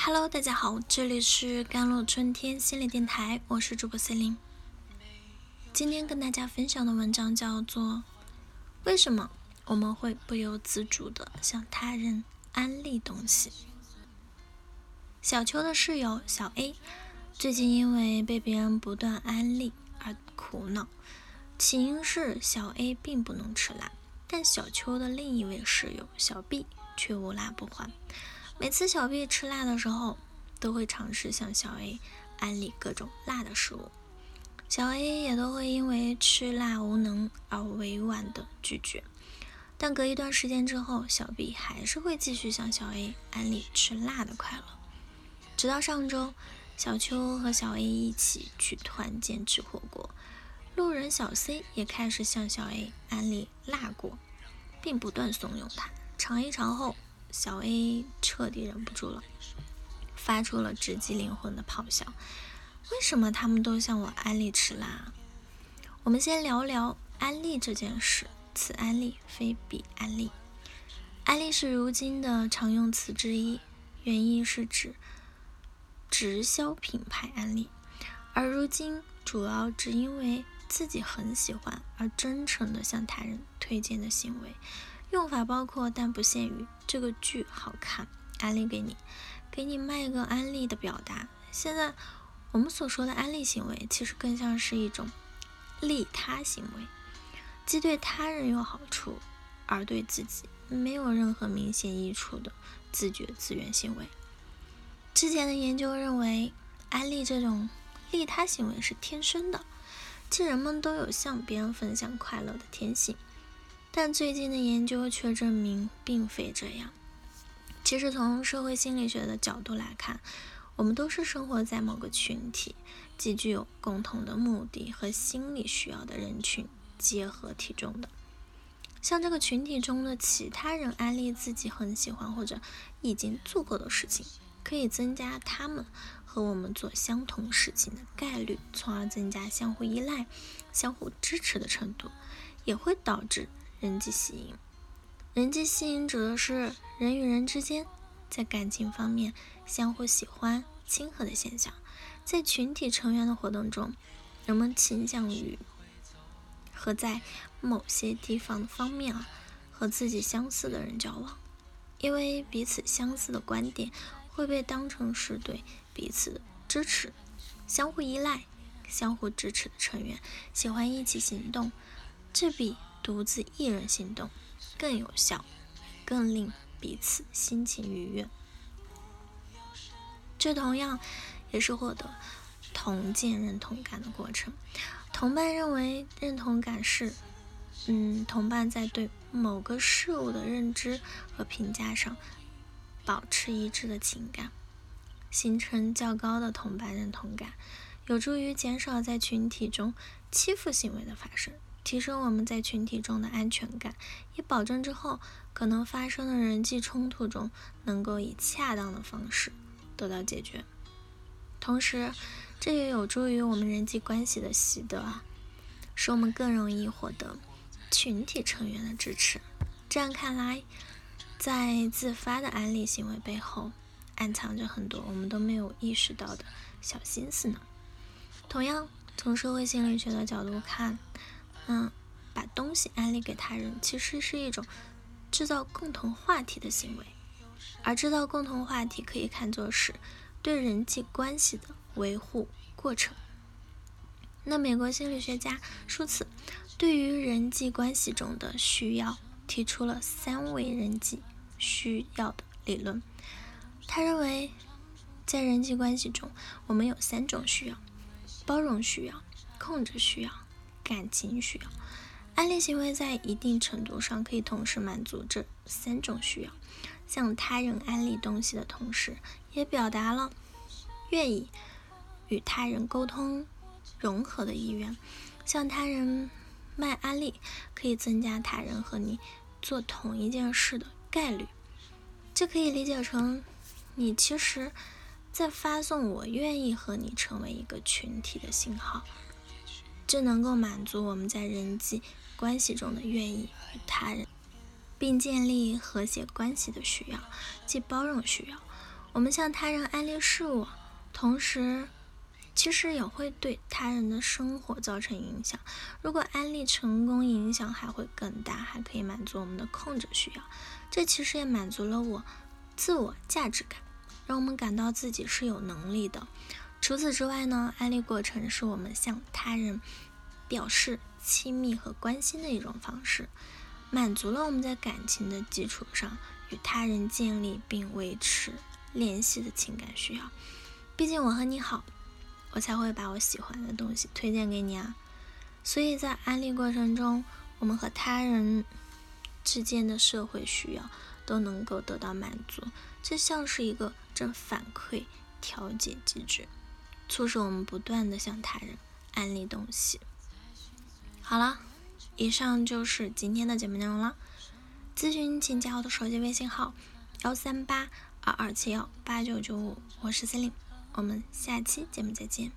Hello，大家好，这里是甘露春天心理电台，我是主播 C 琳。今天跟大家分享的文章叫做《为什么我们会不由自主的向他人安利东西》。小邱的室友小 A 最近因为被别人不断安利而苦恼，起因是小 A 并不能吃辣，但小邱的另一位室友小 B 却无辣不欢。每次小 B 吃辣的时候，都会尝试向小 A 安利各种辣的食物，小 A 也都会因为吃辣无能而委婉的拒绝。但隔一段时间之后，小 B 还是会继续向小 A 安利吃辣的快乐。直到上周，小秋和小 A 一起去团建吃火锅，路人小 C 也开始向小 A 安利辣锅，并不断怂恿他尝一尝后。小 A 彻底忍不住了，发出了直击灵魂的咆哮。为什么他们都向我安利吃辣？我们先聊聊安利这件事。此安利非彼安利。安利是如今的常用词之一，原意是指直销品牌安利，而如今主要只因为自己很喜欢而真诚的向他人推荐的行为。用法包括但不限于这个剧好看，安利给你，给你卖个安利的表达。现在我们所说的安利行为，其实更像是一种利他行为，既对他人有好处，而对自己没有任何明显益处的自觉自愿行为。之前的研究认为，安利这种利他行为是天生的，即人们都有向别人分享快乐的天性。但最近的研究却证明，并非这样。其实，从社会心理学的角度来看，我们都是生活在某个群体，即具有共同的目的和心理需要的人群结合体中的。像这个群体中的其他人安利自己很喜欢或者已经做过的事情，可以增加他们和我们做相同事情的概率，从而增加相互依赖、相互支持的程度，也会导致。人际吸引，人际吸引指的是人与人之间在感情方面相互喜欢、亲和的现象。在群体成员的活动中，人们倾向于和在某些地方的方面啊和自己相似的人交往，因为彼此相似的观点会被当成是对彼此支持、相互依赖、相互支持的成员，喜欢一起行动，这比。独自一人行动更有效，更令彼此心情愉悦。这同样也是获得同见认同感的过程。同伴认为认同感是，嗯，同伴在对某个事物的认知和评价上保持一致的情感，形成较高的同伴认同感，有助于减少在群体中欺负行为的发生。提升我们在群体中的安全感，也保证之后可能发生的人际冲突中能够以恰当的方式得到解决。同时，这也有助于我们人际关系的习得，使我们更容易获得群体成员的支持。这样看来，在自发的安利行为背后，暗藏着很多我们都没有意识到的小心思呢。同样，从社会心理学的角度看。嗯，把东西安利给他人，其实是一种制造共同话题的行为，而制造共同话题可以看作是对人际关系的维护过程。那美国心理学家舒茨对于人际关系中的需要提出了三维人际需要的理论。他认为，在人际关系中，我们有三种需要：包容需要、控制需要。感情需要，安利行为在一定程度上可以同时满足这三种需要。向他人安利东西的同时，也表达了愿意与他人沟通、融合的意愿。向他人卖安利，可以增加他人和你做同一件事的概率。这可以理解成，你其实在发送“我愿意和你成为一个群体”的信号。这能够满足我们在人际关系中的愿意与他人并建立和谐关系的需要，即包容需要。我们向他人安利事物，同时其实也会对他人的生活造成影响。如果安利成功，影响还会更大，还可以满足我们的控制需要。这其实也满足了我自我价值感，让我们感到自己是有能力的。除此之外呢，安利过程是我们向他人表示亲密和关心的一种方式，满足了我们在感情的基础上与他人建立并维持联系的情感需要。毕竟我和你好，我才会把我喜欢的东西推荐给你啊。所以在安利过程中，我们和他人之间的社会需要都能够得到满足，这像是一个正反馈调节机制。促使我们不断的向他人安利东西。好了，以上就是今天的节目内容了。咨询请加我的手机微信号：幺三八二二七幺八九九五，我是 c e l i n e 我们下期节目再见。